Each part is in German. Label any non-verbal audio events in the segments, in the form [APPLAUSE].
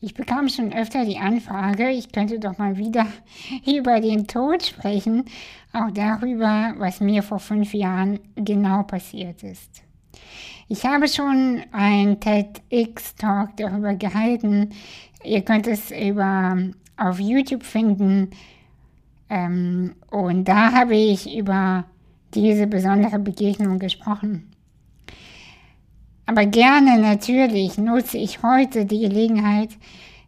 Ich bekam schon öfter die Anfrage, ich könnte doch mal wieder [LAUGHS] über den Tod sprechen, auch darüber, was mir vor fünf Jahren genau passiert ist. Ich habe schon ein TEDx-Talk darüber gehalten. Ihr könnt es über, auf YouTube finden. Ähm, und da habe ich über diese besondere Begegnung gesprochen. Aber gerne natürlich nutze ich heute die Gelegenheit,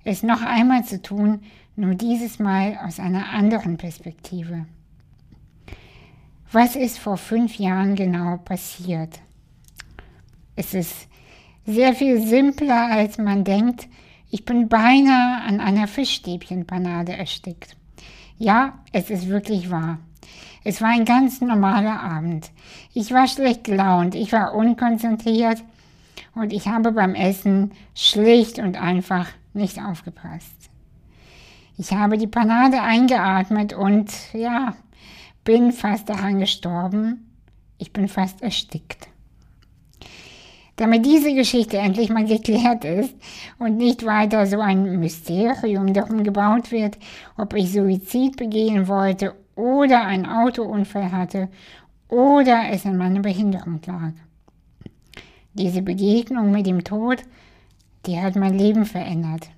es noch einmal zu tun, nur dieses Mal aus einer anderen Perspektive. Was ist vor fünf Jahren genau passiert? Es ist sehr viel simpler, als man denkt. Ich bin beinahe an einer Fischstäbchenpanade erstickt. Ja, es ist wirklich wahr. Es war ein ganz normaler Abend. Ich war schlecht gelaunt, ich war unkonzentriert und ich habe beim Essen schlicht und einfach nicht aufgepasst. Ich habe die Panade eingeatmet und ja, bin fast daran gestorben. Ich bin fast erstickt. Damit diese Geschichte endlich mal geklärt ist und nicht weiter so ein Mysterium darum gebaut wird, ob ich Suizid begehen wollte oder einen Autounfall hatte oder es an meiner Behinderung lag. Diese Begegnung mit dem Tod, die hat mein Leben verändert.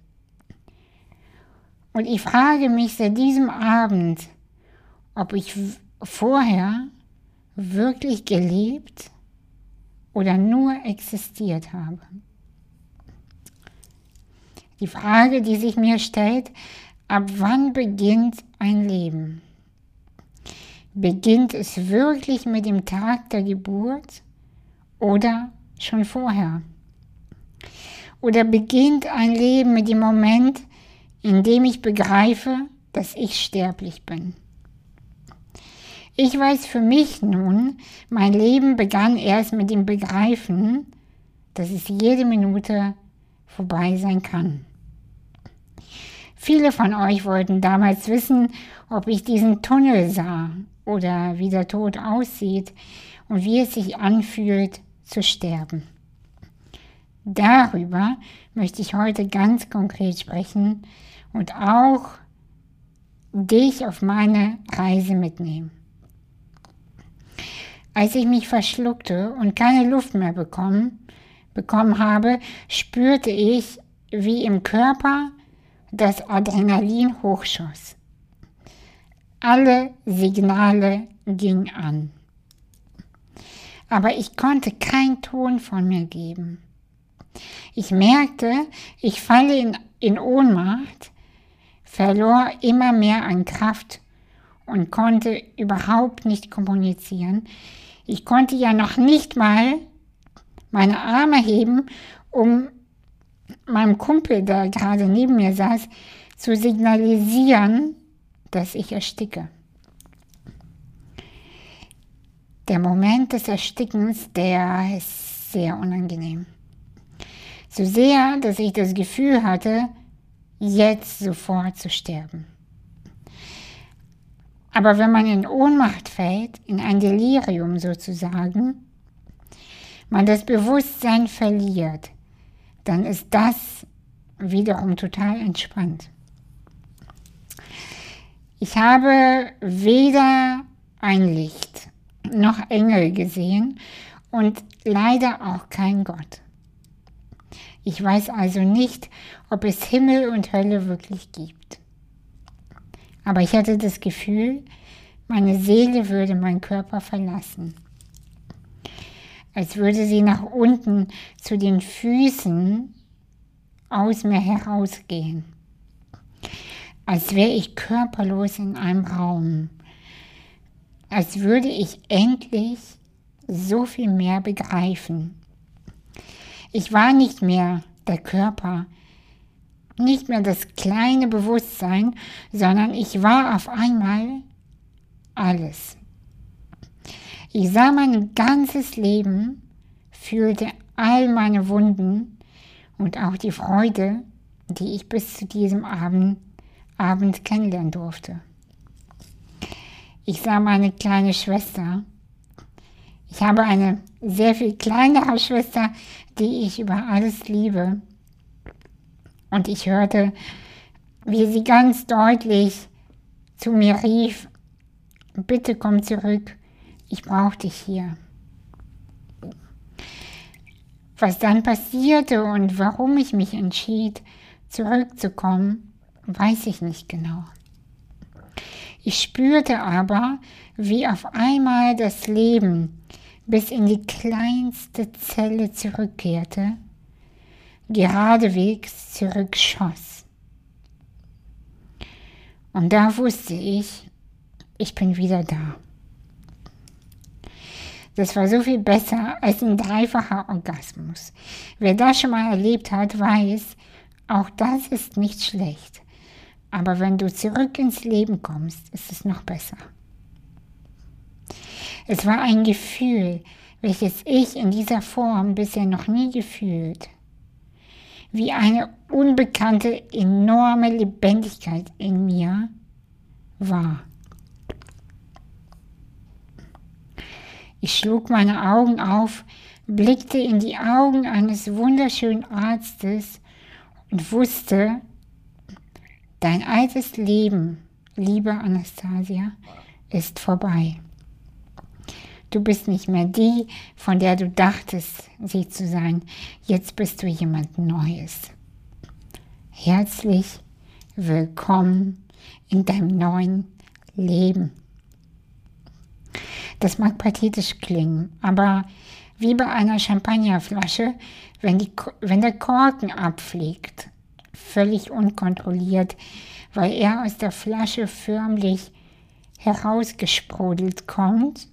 Und ich frage mich seit diesem Abend, ob ich vorher wirklich gelebt oder nur existiert habe. Die Frage, die sich mir stellt, ab wann beginnt ein Leben? Beginnt es wirklich mit dem Tag der Geburt oder schon vorher? Oder beginnt ein Leben mit dem Moment, in dem ich begreife, dass ich sterblich bin? Ich weiß für mich nun, mein Leben begann erst mit dem Begreifen, dass es jede Minute vorbei sein kann. Viele von euch wollten damals wissen, ob ich diesen Tunnel sah oder wie der Tod aussieht und wie es sich anfühlt, zu sterben. Darüber möchte ich heute ganz konkret sprechen und auch dich auf meine Reise mitnehmen. Als ich mich verschluckte und keine Luft mehr bekommen, bekommen habe, spürte ich, wie im Körper das Adrenalin hochschoss. Alle Signale gingen an aber ich konnte keinen Ton von mir geben. Ich merkte, ich falle in, in Ohnmacht, verlor immer mehr an Kraft und konnte überhaupt nicht kommunizieren. Ich konnte ja noch nicht mal meine Arme heben, um meinem Kumpel, der gerade neben mir saß, zu signalisieren, dass ich ersticke. Der Moment des Erstickens, der ist sehr unangenehm. So sehr, dass ich das Gefühl hatte, jetzt sofort zu sterben. Aber wenn man in Ohnmacht fällt, in ein Delirium sozusagen, man das Bewusstsein verliert, dann ist das wiederum total entspannt. Ich habe weder ein Licht noch Engel gesehen und leider auch kein Gott. Ich weiß also nicht, ob es Himmel und Hölle wirklich gibt. Aber ich hatte das Gefühl, meine Seele würde meinen Körper verlassen. Als würde sie nach unten zu den Füßen aus mir herausgehen. Als wäre ich körperlos in einem Raum als würde ich endlich so viel mehr begreifen. Ich war nicht mehr der Körper, nicht mehr das kleine Bewusstsein, sondern ich war auf einmal alles. Ich sah mein ganzes Leben, fühlte all meine Wunden und auch die Freude, die ich bis zu diesem Abend, Abend kennenlernen durfte. Ich sah meine kleine Schwester. Ich habe eine sehr viel kleinere Schwester, die ich über alles liebe. und ich hörte, wie sie ganz deutlich zu mir rief, bitte komm zurück, ich brauche dich hier. Was dann passierte und warum ich mich entschied, zurückzukommen, weiß ich nicht genau. Ich spürte aber, wie auf einmal das Leben bis in die kleinste Zelle zurückkehrte, geradewegs zurückschoss. Und da wusste ich, ich bin wieder da. Das war so viel besser als ein dreifacher Orgasmus. Wer das schon mal erlebt hat, weiß, auch das ist nicht schlecht. Aber wenn du zurück ins Leben kommst, ist es noch besser. Es war ein Gefühl, welches ich in dieser Form bisher noch nie gefühlt. Wie eine unbekannte, enorme Lebendigkeit in mir war. Ich schlug meine Augen auf, blickte in die Augen eines wunderschönen Arztes und wusste, dein altes Leben, liebe Anastasia, ist vorbei. Du bist nicht mehr die, von der du dachtest, sie zu sein. Jetzt bist du jemand Neues. Herzlich willkommen in deinem neuen Leben. Das mag pathetisch klingen, aber wie bei einer Champagnerflasche, wenn, die, wenn der Korken abfliegt, völlig unkontrolliert, weil er aus der Flasche förmlich herausgesprudelt kommt,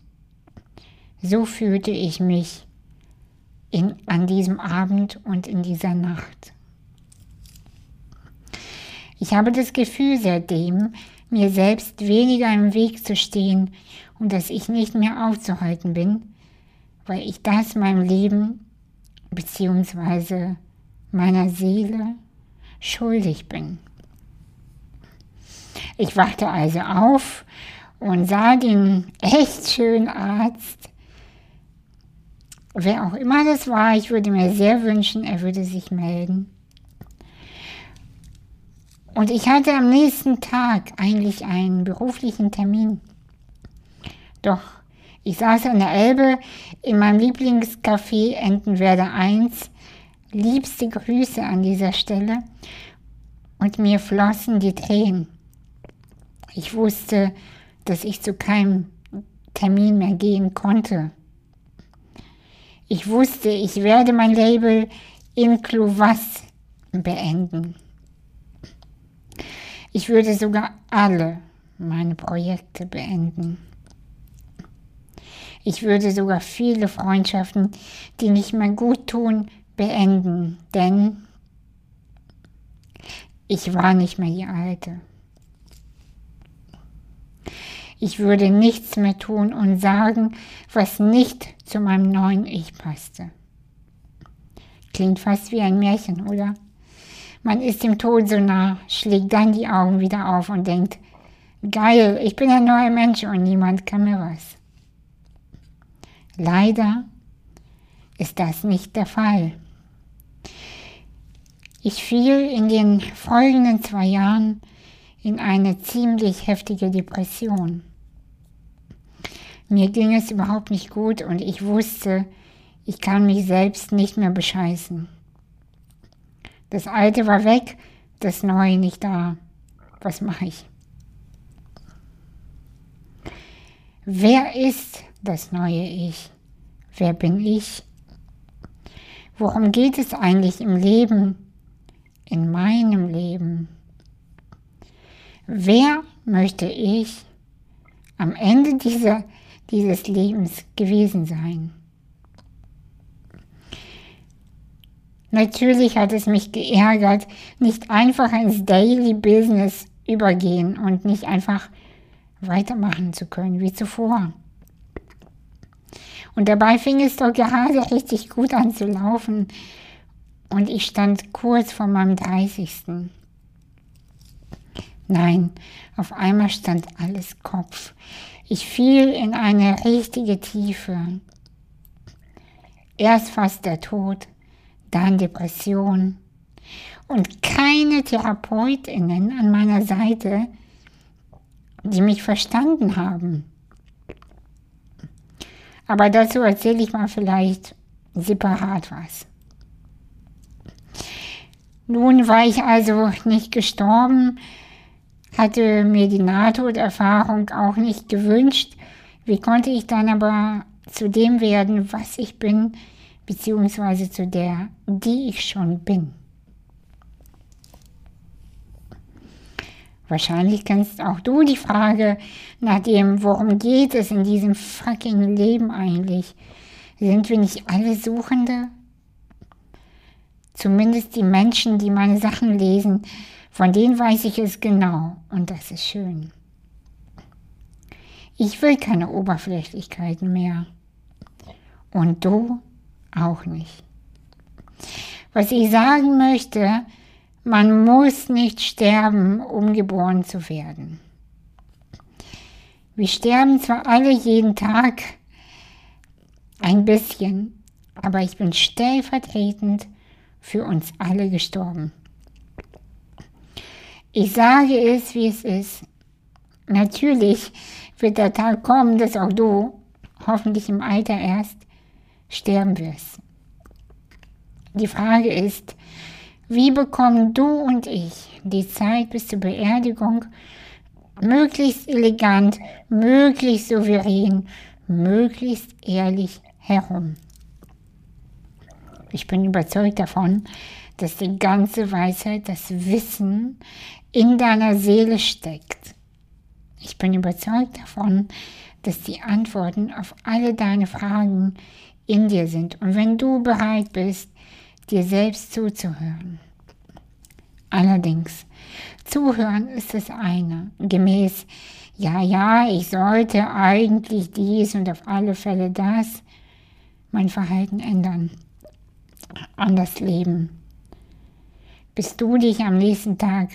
so fühlte ich mich in, an diesem Abend und in dieser Nacht. Ich habe das Gefühl seitdem, mir selbst weniger im Weg zu stehen und dass ich nicht mehr aufzuhalten bin, weil ich das meinem Leben bzw. meiner Seele schuldig bin. Ich wachte also auf und sah den echt schönen Arzt. Wer auch immer das war, ich würde mir sehr wünschen, er würde sich melden. Und ich hatte am nächsten Tag eigentlich einen beruflichen Termin. Doch ich saß an der Elbe in meinem Lieblingscafé Entenwerder 1. Liebste Grüße an dieser Stelle. Und mir flossen die Tränen. Ich wusste, dass ich zu keinem Termin mehr gehen konnte. Ich wusste, ich werde mein Label in Clouvas beenden. Ich würde sogar alle meine Projekte beenden. Ich würde sogar viele Freundschaften, die nicht mehr gut tun, beenden, denn ich war nicht mehr die Alte. Ich würde nichts mehr tun und sagen, was nicht zu meinem neuen Ich passte. Klingt fast wie ein Märchen, oder? Man ist dem Tod so nah, schlägt dann die Augen wieder auf und denkt, geil, ich bin ein neuer Mensch und niemand kann mir was. Leider ist das nicht der Fall. Ich fiel in den folgenden zwei Jahren in eine ziemlich heftige Depression. Mir ging es überhaupt nicht gut und ich wusste, ich kann mich selbst nicht mehr bescheißen. Das Alte war weg, das Neue nicht da. Was mache ich? Wer ist das neue Ich? Wer bin ich? Worum geht es eigentlich im Leben, in meinem Leben? Wer möchte ich am Ende dieser, dieses Lebens gewesen sein? Natürlich hat es mich geärgert, nicht einfach ins Daily Business übergehen und nicht einfach weitermachen zu können wie zuvor. Und dabei fing es doch gerade richtig gut an zu laufen. Und ich stand kurz vor meinem 30. Nein, auf einmal stand alles Kopf. Ich fiel in eine richtige Tiefe. Erst fast der Tod, dann Depression. und keine Therapeutinnen an meiner Seite, die mich verstanden haben. Aber dazu erzähle ich mal vielleicht separat was. Nun war ich also nicht gestorben, hatte mir die Nahtoderfahrung auch nicht gewünscht. Wie konnte ich dann aber zu dem werden, was ich bin, beziehungsweise zu der, die ich schon bin? Wahrscheinlich kennst auch du die Frage nach dem, worum geht es in diesem fucking Leben eigentlich? Sind wir nicht alle Suchende? Zumindest die Menschen, die meine Sachen lesen, von denen weiß ich es genau und das ist schön. Ich will keine Oberflächlichkeiten mehr. Und du auch nicht. Was ich sagen möchte, man muss nicht sterben, um geboren zu werden. Wir sterben zwar alle jeden Tag ein bisschen, aber ich bin stellvertretend für uns alle gestorben. Ich sage es, wie es ist. Natürlich wird der Tag kommen, dass auch du, hoffentlich im Alter erst, sterben wirst. Die Frage ist, wie bekommen du und ich die Zeit bis zur Beerdigung möglichst elegant, möglichst souverän, möglichst ehrlich herum? Ich bin überzeugt davon, dass die ganze Weisheit, das Wissen in deiner Seele steckt. Ich bin überzeugt davon, dass die Antworten auf alle deine Fragen in dir sind. Und wenn du bereit bist, dir selbst zuzuhören. Allerdings, zuhören ist das eine, gemäß, ja, ja, ich sollte eigentlich dies und auf alle Fälle das, mein Verhalten ändern, anders leben, bis du dich am nächsten Tag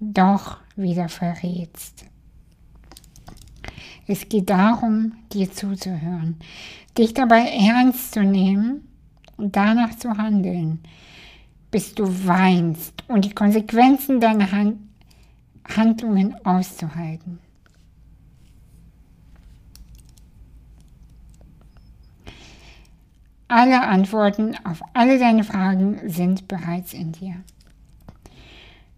doch wieder verrätst. Es geht darum, dir zuzuhören, dich dabei ernst zu nehmen und danach zu handeln, bis du weinst und die Konsequenzen deiner Hand Handlungen auszuhalten. Alle Antworten auf alle deine Fragen sind bereits in dir.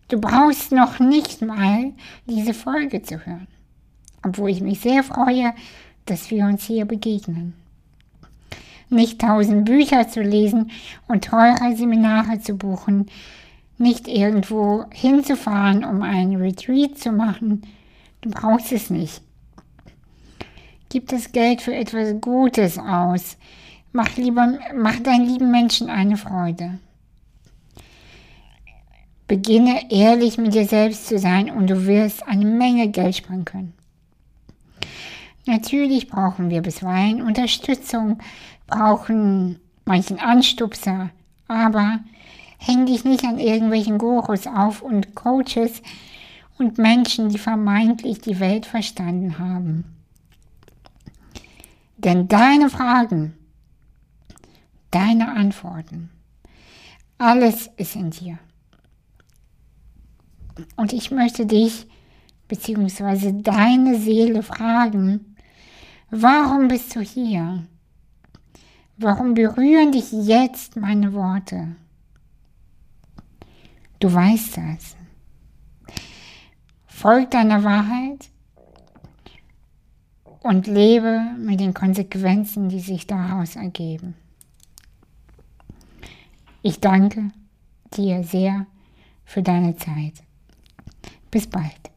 Du brauchst noch nicht mal diese Folge zu hören, obwohl ich mich sehr freue, dass wir uns hier begegnen nicht tausend Bücher zu lesen und teure Seminare zu buchen, nicht irgendwo hinzufahren, um einen Retreat zu machen. Du brauchst es nicht. Gib das Geld für etwas Gutes aus. Mach, lieber, mach deinen lieben Menschen eine Freude. Beginne ehrlich mit dir selbst zu sein und du wirst eine Menge Geld sparen können. Natürlich brauchen wir bisweilen Unterstützung, brauchen manchen Anstupser, aber häng dich nicht an irgendwelchen Gurus auf und Coaches und Menschen, die vermeintlich die Welt verstanden haben. Denn deine Fragen, deine Antworten, alles ist in dir. Und ich möchte dich bzw. deine Seele fragen, Warum bist du hier? Warum berühren dich jetzt meine Worte? Du weißt das. Folg deiner Wahrheit und lebe mit den Konsequenzen, die sich daraus ergeben. Ich danke dir sehr für deine Zeit. Bis bald.